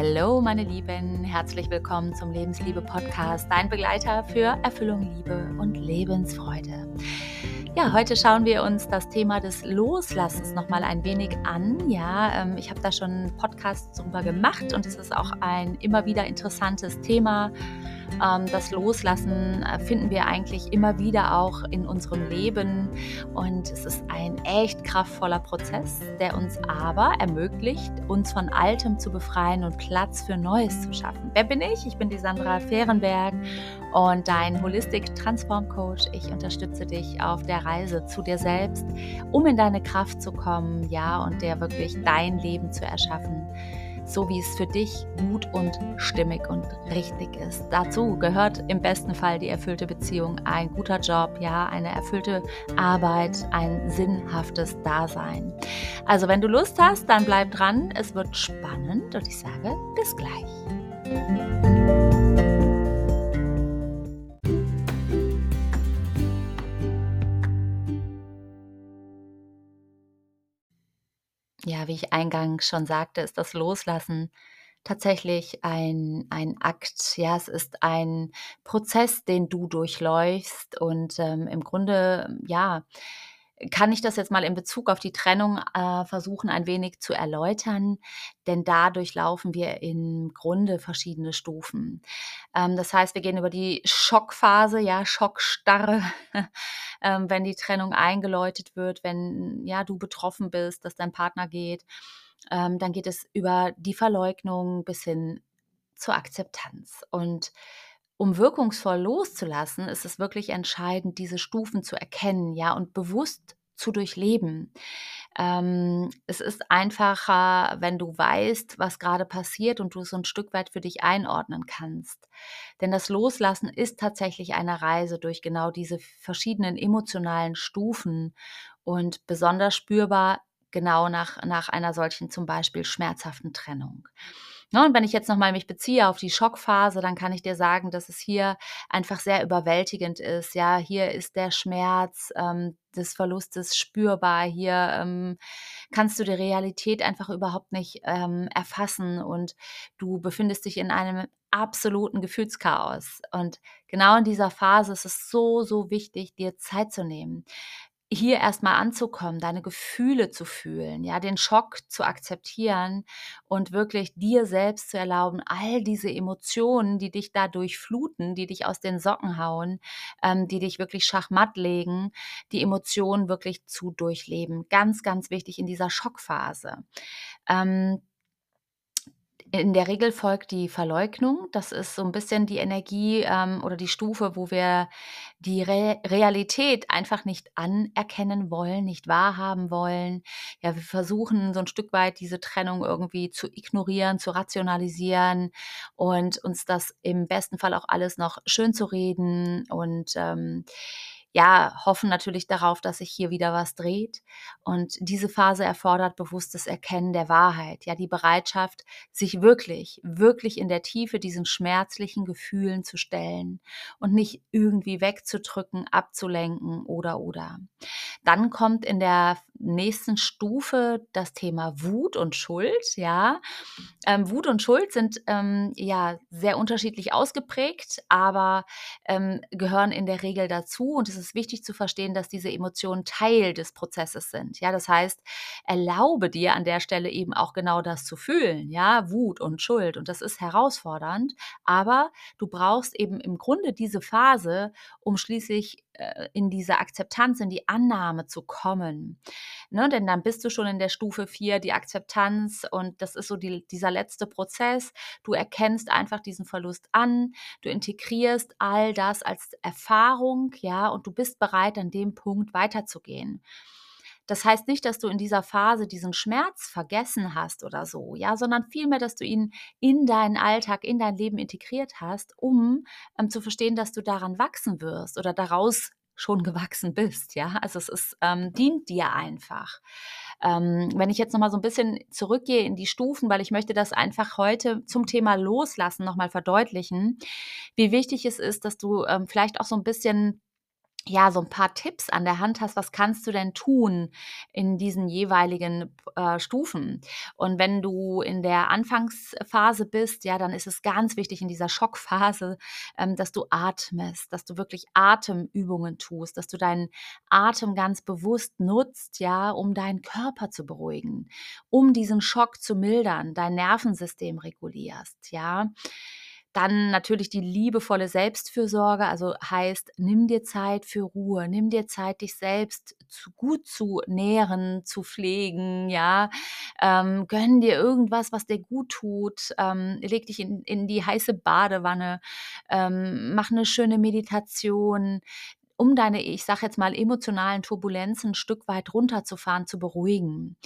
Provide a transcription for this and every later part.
Hallo, meine Lieben, herzlich willkommen zum Lebensliebe Podcast, dein Begleiter für Erfüllung, Liebe und Lebensfreude. Ja, heute schauen wir uns das Thema des Loslassens noch mal ein wenig an. Ja, ähm, ich habe da schon Podcasts drüber gemacht und es ist auch ein immer wieder interessantes Thema. Ähm, das Loslassen äh, finden wir eigentlich immer wieder auch in unserem Leben und es ist ein echt kraftvoller Prozess, der uns aber ermöglicht, uns von Altem zu befreien und Platz für Neues zu schaffen. Wer bin ich? Ich bin die Sandra Fehrenberg und dein Holistic Transform Coach. Ich unterstütze dich auf der Reise zu dir selbst, um in deine Kraft zu kommen, ja, und dir wirklich dein Leben zu erschaffen so wie es für dich gut und stimmig und richtig ist. Dazu gehört im besten Fall die erfüllte Beziehung, ein guter Job, ja, eine erfüllte Arbeit, ein sinnhaftes Dasein. Also wenn du Lust hast, dann bleib dran, es wird spannend und ich sage bis gleich. Ja, wie ich eingangs schon sagte, ist das Loslassen tatsächlich ein, ein Akt. Ja, es ist ein Prozess, den du durchläufst und ähm, im Grunde, ja, kann ich das jetzt mal in Bezug auf die Trennung äh, versuchen, ein wenig zu erläutern, denn dadurch laufen wir im Grunde verschiedene Stufen. Ähm, das heißt, wir gehen über die Schockphase, ja, Schockstarre, ähm, wenn die Trennung eingeläutet wird, wenn ja du betroffen bist, dass dein Partner geht. Ähm, dann geht es über die Verleugnung bis hin zur Akzeptanz. Und um wirkungsvoll loszulassen, ist es wirklich entscheidend, diese Stufen zu erkennen, ja, und bewusst zu durchleben. Ähm, es ist einfacher, wenn du weißt, was gerade passiert und du es so ein Stück weit für dich einordnen kannst. Denn das Loslassen ist tatsächlich eine Reise durch genau diese verschiedenen emotionalen Stufen und besonders spürbar genau nach, nach einer solchen zum Beispiel schmerzhaften Trennung. Ne, und wenn ich jetzt nochmal mich beziehe auf die Schockphase, dann kann ich dir sagen, dass es hier einfach sehr überwältigend ist. Ja, hier ist der Schmerz ähm, des Verlustes spürbar. Hier ähm, kannst du die Realität einfach überhaupt nicht ähm, erfassen und du befindest dich in einem absoluten Gefühlschaos. Und genau in dieser Phase ist es so, so wichtig, dir Zeit zu nehmen hier erstmal anzukommen, deine Gefühle zu fühlen, ja, den Schock zu akzeptieren und wirklich dir selbst zu erlauben, all diese Emotionen, die dich dadurch fluten, die dich aus den Socken hauen, ähm, die dich wirklich schachmatt legen, die Emotionen wirklich zu durchleben. Ganz, ganz wichtig in dieser Schockphase. Ähm, in der Regel folgt die Verleugnung. Das ist so ein bisschen die Energie, ähm, oder die Stufe, wo wir die Re Realität einfach nicht anerkennen wollen, nicht wahrhaben wollen. Ja, wir versuchen so ein Stück weit diese Trennung irgendwie zu ignorieren, zu rationalisieren und uns das im besten Fall auch alles noch schön zu reden und, ähm, ja, hoffen natürlich darauf, dass sich hier wieder was dreht. Und diese Phase erfordert bewusstes Erkennen der Wahrheit, ja, die Bereitschaft, sich wirklich, wirklich in der Tiefe diesen schmerzlichen Gefühlen zu stellen und nicht irgendwie wegzudrücken, abzulenken oder oder. Dann kommt in der nächsten Stufe das Thema Wut und Schuld, ja. Ähm, Wut und Schuld sind ähm, ja sehr unterschiedlich ausgeprägt, aber ähm, gehören in der Regel dazu und es ist wichtig zu verstehen, dass diese Emotionen Teil des Prozesses sind. Ja, das heißt, erlaube dir an der Stelle eben auch genau das zu fühlen. Ja, Wut und Schuld. Und das ist herausfordernd. Aber du brauchst eben im Grunde diese Phase, um schließlich in diese Akzeptanz, in die Annahme zu kommen. Ne, denn dann bist du schon in der Stufe 4, die Akzeptanz und das ist so die, dieser letzte Prozess. Du erkennst einfach diesen Verlust an, du integrierst all das als Erfahrung, ja, und du bist bereit, an dem Punkt weiterzugehen. Das heißt nicht, dass du in dieser Phase diesen Schmerz vergessen hast oder so, ja, sondern vielmehr, dass du ihn in deinen Alltag, in dein Leben integriert hast, um ähm, zu verstehen, dass du daran wachsen wirst oder daraus schon gewachsen bist, ja. Also es ist, ähm, dient dir einfach. Ähm, wenn ich jetzt nochmal so ein bisschen zurückgehe in die Stufen, weil ich möchte das einfach heute zum Thema Loslassen nochmal verdeutlichen, wie wichtig es ist, dass du ähm, vielleicht auch so ein bisschen ja, so 'n paar Tipps an der Hand hast, was kannst du denn tun in diesen jeweiligen, äh, Stufen? Und wenn du in der Anfangsphase bist, ja, dann ist es ganz wichtig in dieser Schockphase, ähm, dass du atmest, dass du wirklich Atemübungen tust, dass du deinen Atem ganz bewusst nutzt, ja, um deinen Körper zu beruhigen, um diesen Schock zu mildern, dein Nervensystem regulierst, ja? Dann natürlich die liebevolle Selbstfürsorge, also heißt, nimm dir Zeit für Ruhe, nimm dir Zeit, dich selbst zu gut zu nähren, zu pflegen, ja? Ähm, gönn dir irgendwas, was dir gut tut, ähm, leg dich in in die heiße Badewanne, ähm, mach 'ne schöne Meditation, um deine, ich sage jetzt mal, emotionalen Turbulenzen 'n Stück weit runterzufahren, zu beruhigen.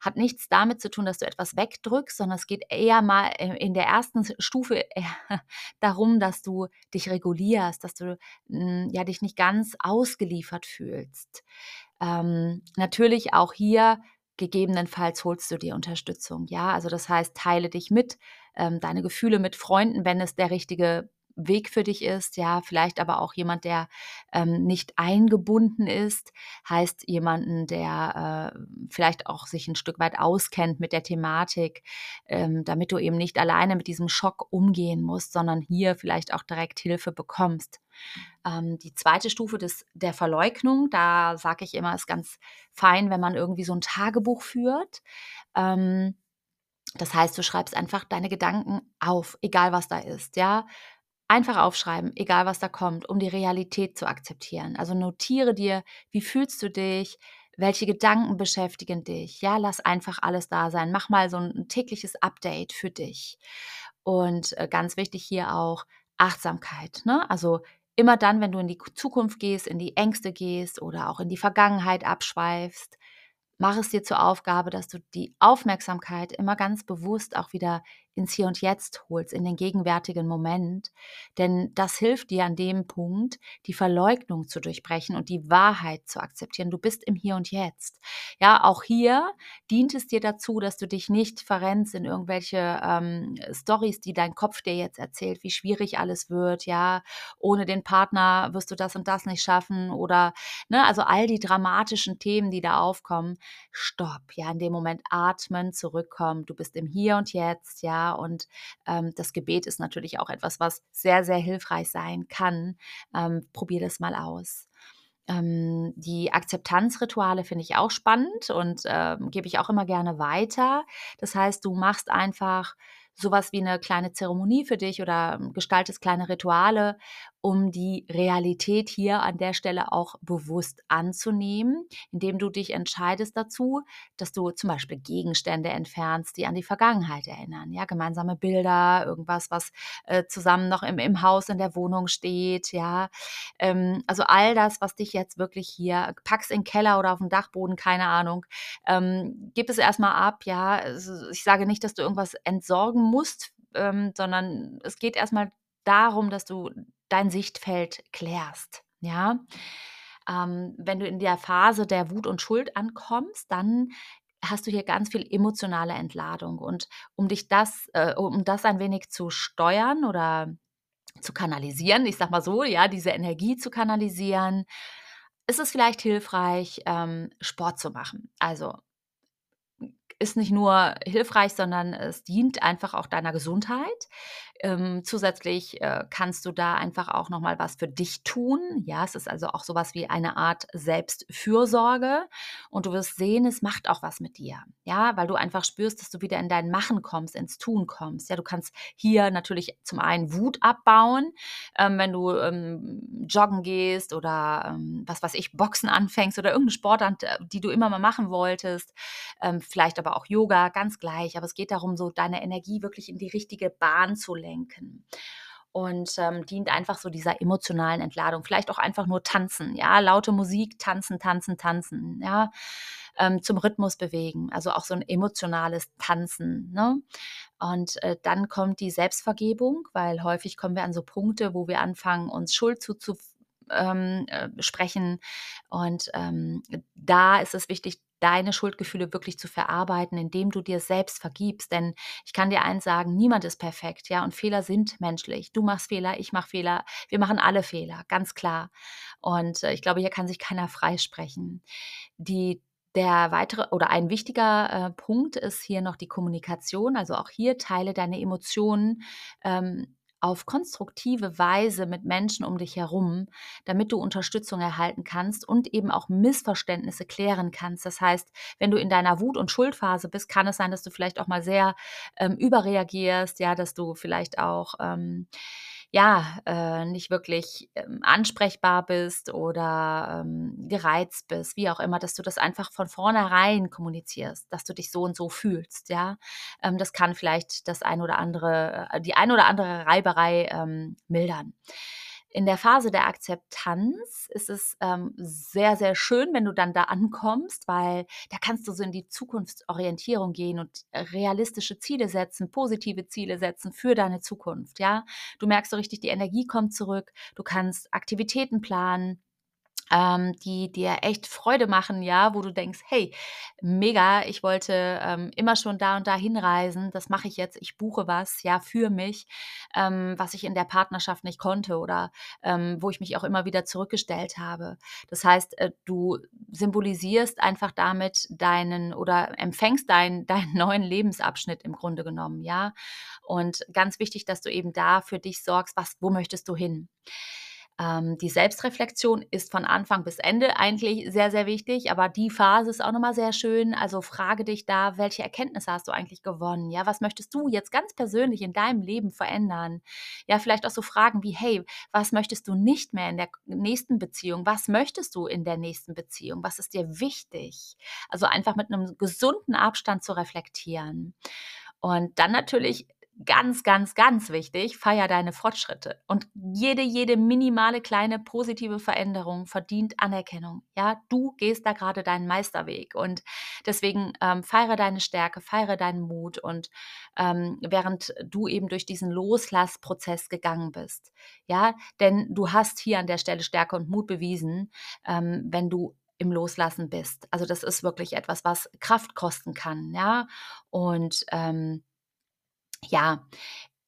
Hat nichts damit zu tun, dass du etwas wegdrückst, sondern es geht eher mal, äh, in der 1. S Stufe darum, dass du dich regulierst, dass du, hm, ja, dich nicht ganz ausgeliefert fühlst. Ähm, natürlich auch hier gegebenenfalls holst du dir Unterstützung, ja? Also, das heißt, teile dich mit, ähm, deine Gefühle mit Freunden, wenn es der richtige Weg für dich ist, ja, vielleicht aber auch jemand, der, ähm, nicht eingebunden ist, heißt jemanden, der, äh, vielleicht auch sich 'n Stück weit auskennt mit der Thematik, ähm, damit du eben nicht alleine mit diesem Schock umgehen musst, sondern hier vielleicht auch direkt Hilfe bekommst. Ähm, die 2. Stufe des der Verleugnung, da sage ich immer, ist ganz fein, wenn man irgendwie so 'n Tagebuch führt. Ähm, das heißt, du schreibst einfach deine Gedanken auf, egal was da ist, ja? Einfach aufschreiben, egal was da kommt, um die Realität zu akzeptieren. Also, notiere dir, wie fühlst du dich? Welche Gedanken beschäftigen dich? Ja, lass einfach alles da sein. Mach mal so 'n tägliches Update für dich. Und, äh, ganz wichtig hier auch Achtsamkeit, ne? Also, immer dann, wenn du in die Zukunft gehst, in die Ängste gehst oder auch in die Vergangenheit abschweifst, mach es dir zur Aufgabe, dass du die Aufmerksamkeit immer ganz bewusst auch wieder ins Hier und Jetzt holst, in den gegenwärtigen Moment. Denn das hilft dir an dem Punkt, die Verleugnung zu durchbrechen und die Wahrheit zu akzeptieren. Du bist im Hier und Jetzt. Ja, auch hier dient es dir dazu, dass du dich nicht verrennst in irgendwelche, ähm, Storys, die dein Kopf dir jetzt erzählt, wie schwierig alles wird, ja? Ohne den Partner wirst du das und das nicht schaffen oder, ne, also all die dramatischen Themen, die da aufkommen. Stopp, ja, in dem Moment atmen, zurückkommen. Du bist im Hier und Jetzt, ja? Und, ähm, das Gebet ist natürlich auch etwas, was sehr, sehr hilfreich sein kann. Ähm, probier das mal aus. Ähm, die Akzeptanzrituale finde ich auch spannend und, ähm, gebe ich auch immer gerne weiter. Das heißt, du machst einfach so was wie 'ne kleine Zeremonie für dich oder gestaltest kleine Rituale, um die Realität hier an der Stelle auch bewusst anzunehmen, indem du dich entscheidest dazu, dass du zum Beispiel Gegenstände entfernst, die an die Vergangenheit erinnern, ja? Gemeinsame Bilder, irgendwas, was, äh, zusammen noch im im Haus, in der Wohnung steht, ja? Ähm, also, all das, was dich jetzt wirklich hier pack's in Keller oder auf'n Dachboden, keine Ahnung. Ähm, gib es erst mal ab, ja? Ich sage nicht, dass du irgendwas entsorgen musst, ähm, sondern es geht erst mal darum, dass du dein Sichtfeld klärst, ja? Ähm, wenn du in der Phase der Wut und Schuld ankommst, dann hast du hier ganz viel emotionale Entladung. Und um dich das äh, um das ein wenig zu steuern oder zu kanalisieren, ich sage mal so, ja, diese Energie zu kanalisieren, ist es vielleicht hilfreich, ähm, Sport zu machen. Also ist nicht nur hilfreich, sondern es dient einfach auch deiner Gesundheit. Ähm, zusätzlich, äh, kannst du da einfach auch noch mal was für dich tun. Ja, es ist also auch so was wie eine Art Selbstfürsorge und du wirst sehen, es macht auch was mit dir, ja? Weil du einfach spürst, dass du wieder in dein Machen kommst, ins Tun kommst. Ja, du kannst hier natürlich zum einen Wut abbauen, ähm, wenn du, ähm, joggen gehst oder, ähm, was weiß ich, Boxen anfängst oder irgend 'ne Sportart, äh, die du immer mal machen wolltest, ähm, vielleicht aber auch Yoga, ganz gleich. Aber es geht darum, so deine Energie wirklich in die richtige Bahn zu lenken und, ähm, dient einfach so dieser emotionalen Entladung. Vielleicht auch einfach nur tanzen, ja? Laute Musik, tanzen, tanzen, tanzen, ja? Ähm, zum Rhythmus bewegen, also auch so 'n emotionales Tanzen, ne? Und, äh, dann kommt die Selbstvergebung, weil häufig kommen wir an so Punkte, wo wir anfangen, uns Schuld zuzuf ähm, äh, sprechen. Und, ähm, da ist es wichtig, deine Schuldgefühle wirklich zu verarbeiten, indem du dir selbst vergibst. Denn ich kann dir eins sagen, niemand ist perfekt, ja, und Fehler sind menschlich. Du machst Fehler, ich mache Fehler, wir machen alle Fehler, ganz klar. Und äh, ich glaube, hier kann sich keiner freisprechen. Die der weitere oder ein wichtiger äh, Punkt ist hier noch die Kommunikation. Also auch hier teile deine Emotionen ähm, auf konstruktive Weise mit Menschen um dich herum, damit du Unterstützung erhalten kannst und eben auch Missverständnisse klären kannst. Das heißt, wenn du in deiner Wut- und Schuldphase bist, kann es sein, dass du vielleicht auch mal sehr ähm, überreagierst, ja, dass du vielleicht auch ähm, ja, äh, nicht wirklich ähm, ansprechbar bist oder ähm, gereizt bist, wie auch immer, dass du das einfach von vornherein kommunizierst, dass du dich so und so fühlst, ja. Ähm, das kann vielleicht das ein oder andere, äh, die ein oder andere Reiberei ähm, mildern. In der Phase der Akzeptanz ist es ähm, sehr, sehr schön, wenn du dann da ankommst, weil da kannst du so in die Zukunftsorientierung gehen und realistische Ziele setzen, positive Ziele setzen für deine Zukunft. Ja, du merkst so richtig, die Energie kommt zurück. Du kannst Aktivitäten planen ähm, die dir echt Freude machen, ja, wo du denkst, hey, mega, ich wollte ähm, immer schon da und da hinreisen, das mache ich jetzt, ich buche was, ja, für mich, ähm, was ich in der Partnerschaft nicht konnte oder ähm, wo ich mich auch immer wieder zurückgestellt habe. Das heißt, äh, du symbolisierst einfach damit deinen oder empfängst deinen, deinen neuen Lebensabschnitt im Grunde genommen, ja. Und ganz wichtig, dass du eben da für dich sorgst, was, wo möchtest du hin? Ähm, die Selbstreflexion ist von Anfang bis Ende eigentlich sehr, sehr wichtig, aber die Phase ist auch nochmal sehr schön. Also frage dich da, welche Erkenntnisse hast du eigentlich gewonnen? Ja, was möchtest du jetzt ganz persönlich in deinem Leben verändern? Ja, vielleicht auch so Fragen wie, hey, was möchtest du nicht mehr in der nächsten Beziehung? Was möchtest du in der nächsten Beziehung? Was ist dir wichtig? Also einfach mit einem gesunden Abstand zu reflektieren. Und dann natürlich ganz, ganz, ganz wichtig, feier deine Fortschritte. Und jede, jede minimale kleine positive Veränderung verdient Anerkennung. Ja, du gehst da gerade deinen Meisterweg. Und deswegen ähm, feiere deine Stärke, feiere deinen Mut. Und ähm, während du eben durch diesen Loslassprozess gegangen bist. Ja, denn du hast hier an der Stelle Stärke und Mut bewiesen, ähm, wenn du im Loslassen bist. Also das ist wirklich etwas, was Kraft kosten kann, ja. Und ähm, ja,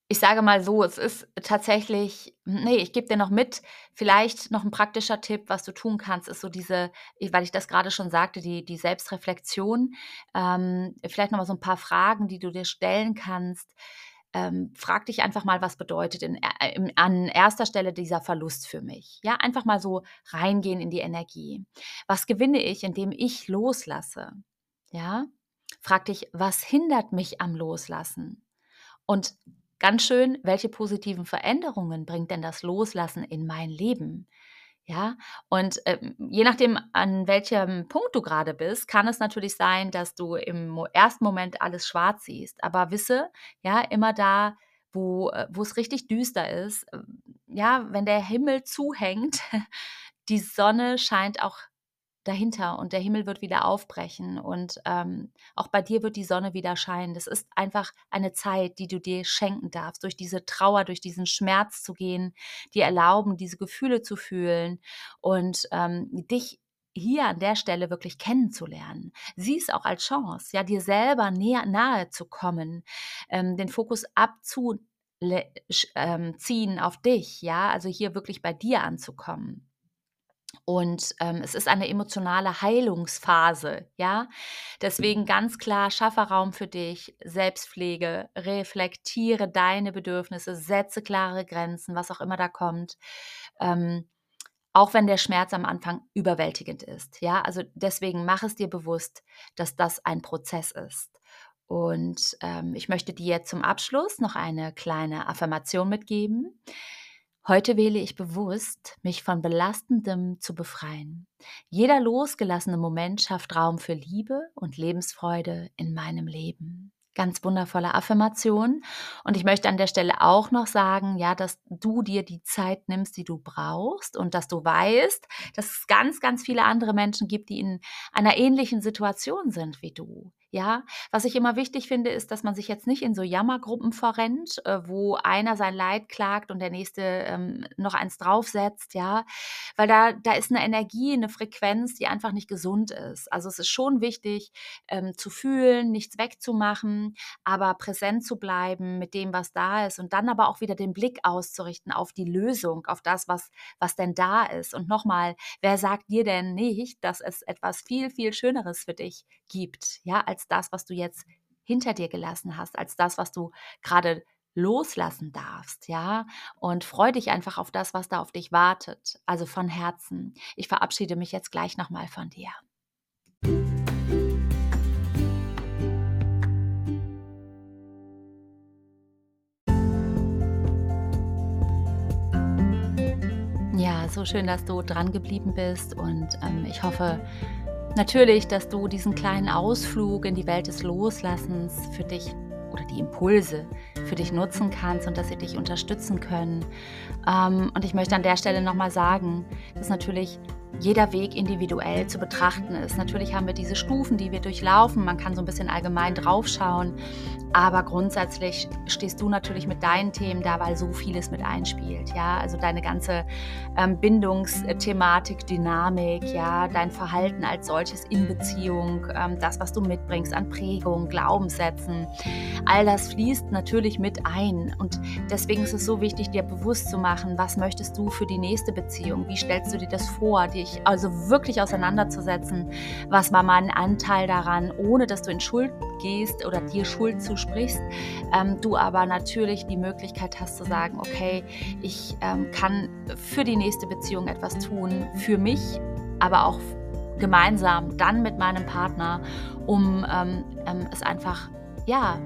ich sage mal so, es ist tatsächlich nee, ich gebe dir noch mit, vielleicht noch ein praktischer Tipp, was du tun kannst, ist so diese weil ich das gerade schon sagte, die die Selbstreflexion. Ähm, vielleicht noch mal so ein paar Fragen, die du dir stellen kannst. Ähm, frag dich einfach mal, was bedeutet in äh, im an erster Stelle dieser Verlust für mich? Ja, einfach mal so reingehen in die Energie. Was gewinne ich, indem ich loslasse? Ja? Frag dich: „Was hindert mich am Loslassen?“ Und ganz schön, welche positiven Veränderungen bringt denn das Loslassen in mein Leben? Ja, und ähm, je nachdem, an welchem Punkt du gerade bist, kann es natürlich sein, dass du im ersten Moment alles schwarz siehst. Aber wisse, ja, immer da, wo äh, es richtig düster ist, äh, ja, wenn der Himmel zuhängt, die Sonne scheint auch dahinter und der Himmel wird wieder aufbrechen und ähm, auch bei dir wird die Sonne wieder scheinen. Das ist einfach eine Zeit, die du dir schenken darfst, durch diese Trauer, durch diesen Schmerz zu gehen, dir erlauben, diese Gefühle zu fühlen und ähm, dich hier an der Stelle wirklich kennenzulernen. Sieh es auch als Chance, ja, dir selber näher nahe zu kommen, ähm, den Fokus abzuziehen ähm, auf dich, ja, also hier wirklich bei dir anzukommen. Und ähm, es ist eine emotionale Heilungsphase, ja. Deswegen ganz klar, schaffe Raum für dich, Selbstpflege, reflektiere deine Bedürfnisse, setze klare Grenzen, was auch immer da kommt. Ähm, auch wenn der Schmerz am Anfang überwältigend ist, ja. Also deswegen mach es dir bewusst, dass das ein Prozess ist. Und ähm, ich möchte dir zum Abschluss noch eine kleine Affirmation mitgeben. Heute wähle ich bewusst, mich von Belastendem zu befreien. Jeder losgelassene Moment schafft Raum für Liebe und Lebensfreude in meinem Leben. Ganz wundervolle Affirmation. Und ich möchte an der Stelle auch noch sagen, ja, dass du dir die Zeit nimmst, die du brauchst und dass du weißt, dass es ganz, ganz viele andere Menschen gibt, die in einer ähnlichen Situation sind wie du. Ja, was ich immer wichtig finde, ist, dass man sich jetzt nicht in so Jammergruppen verrennt, äh, wo einer sein Leid klagt und der nächste ähm, noch eins draufsetzt, ja, weil da, da ist eine Energie, eine Frequenz, die einfach nicht gesund ist. Also es ist schon wichtig, ähm, zu fühlen, nichts wegzumachen, aber präsent zu bleiben mit dem, was da ist und dann aber auch wieder den Blick auszurichten auf die Lösung, auf das, was, was denn da ist. Und nochmal, wer sagt dir denn nicht, dass es etwas viel, viel Schöneres für dich gibt, ja, als als das, was du jetzt hinter dir gelassen hast, als das, was du gerade loslassen darfst, ja? Und freu dich einfach auf das, was da auf dich wartet. Also von Herzen. Ich verabschiede mich jetzt gleich nochmal von dir. Ja, so schön, dass du dran geblieben bist und ähm, ich hoffe, Natürlich, dass du diesen kleinen Ausflug in die Welt des Loslassens für dich oder die Impulse für dich nutzen kannst und dass sie dich unterstützen können. Ähm, und ich möchte an der Stelle nochmal sagen, dass natürlich jeder Weg individuell zu betrachten ist. Natürlich haben wir diese Stufen, die wir durchlaufen. Man kann so ein bisschen allgemein draufschauen. Aber grundsätzlich stehst du natürlich mit deinen Themen da, weil so vieles mit einspielt. Ja, also deine ganze ähm, Bindungsthematik, Dynamik, ja, dein Verhalten als solches in Beziehung, ähm, das, was du mitbringst an Prägung, Glaubenssätzen, all das fließt natürlich mit ein. Und deswegen ist es so wichtig, dir bewusst zu machen, was möchtest du für die nächste Beziehung? Wie stellst du dir das vor? Dich also wirklich auseinanderzusetzen, was war mein Anteil daran, ohne dass du in Schuld gehst oder dir Schuld zu sprichst, ähm, du aber natürlich die Möglichkeit hast zu sagen, okay, ich ähm, kann für die nächste Beziehung etwas tun, für mich, aber auch gemeinsam dann mit meinem Partner, um ähm, ähm es einfach ja,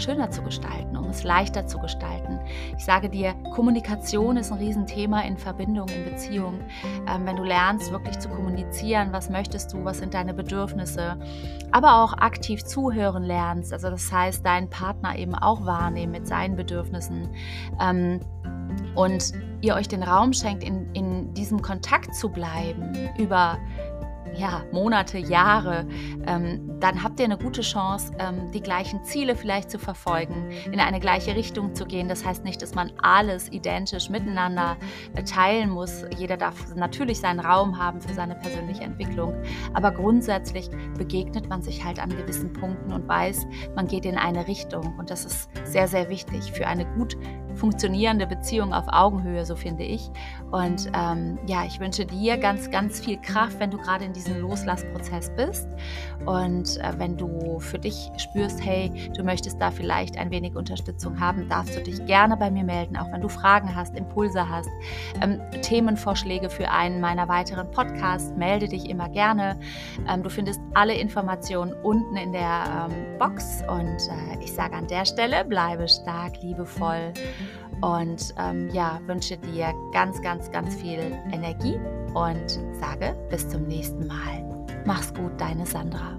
schöner zu gestalten, um es leichter zu gestalten. Ich sage dir, Kommunikation ist ein Riesenthema in Verbindung, in Beziehung. Ähm, wenn du lernst, wirklich zu kommunizieren, was möchtest du, was sind deine Bedürfnisse, aber auch aktiv zuhören lernst, also das heißt, deinen Partner eben auch wahrnehmen mit seinen Bedürfnissen. Ähm, und ihr euch den Raum schenkt, in, in diesem Kontakt zu bleiben über ja, Monate, Jahre, ähm, dann habt ihr eine gute Chance, ähm, die gleichen Ziele vielleicht zu verfolgen, in eine gleiche Richtung zu gehen. Das heißt nicht, dass man alles identisch miteinander äh, teilen muss. Jeder darf natürlich seinen Raum haben für seine persönliche Entwicklung. Aber grundsätzlich begegnet man sich halt an gewissen Punkten und weiß, man geht in eine Richtung. Und das ist sehr, sehr wichtig für eine gut funktionierende Beziehung auf Augenhöhe, so finde ich. Und ähm, ja, ich wünsche dir ganz, ganz viel Kraft, wenn du gerade in diesem Loslassprozess bist. Und äh, wenn du für dich spürst, hey, du möchtest da vielleicht ein wenig Unterstützung haben, darfst du dich gerne bei mir melden, auch wenn du Fragen hast, Impulse hast, ähm, Themenvorschläge für einen meiner weiteren Podcasts, melde dich immer gerne. Ähm, du findest alle Informationen unten in der ähm, Box und äh, ich sage an der Stelle, bleibe stark, liebevoll und ähm, ja, wünsche dir ganz, ganz, ganz viel Energie und sage bis zum nächsten Mal. Mach's gut, deine Sandra.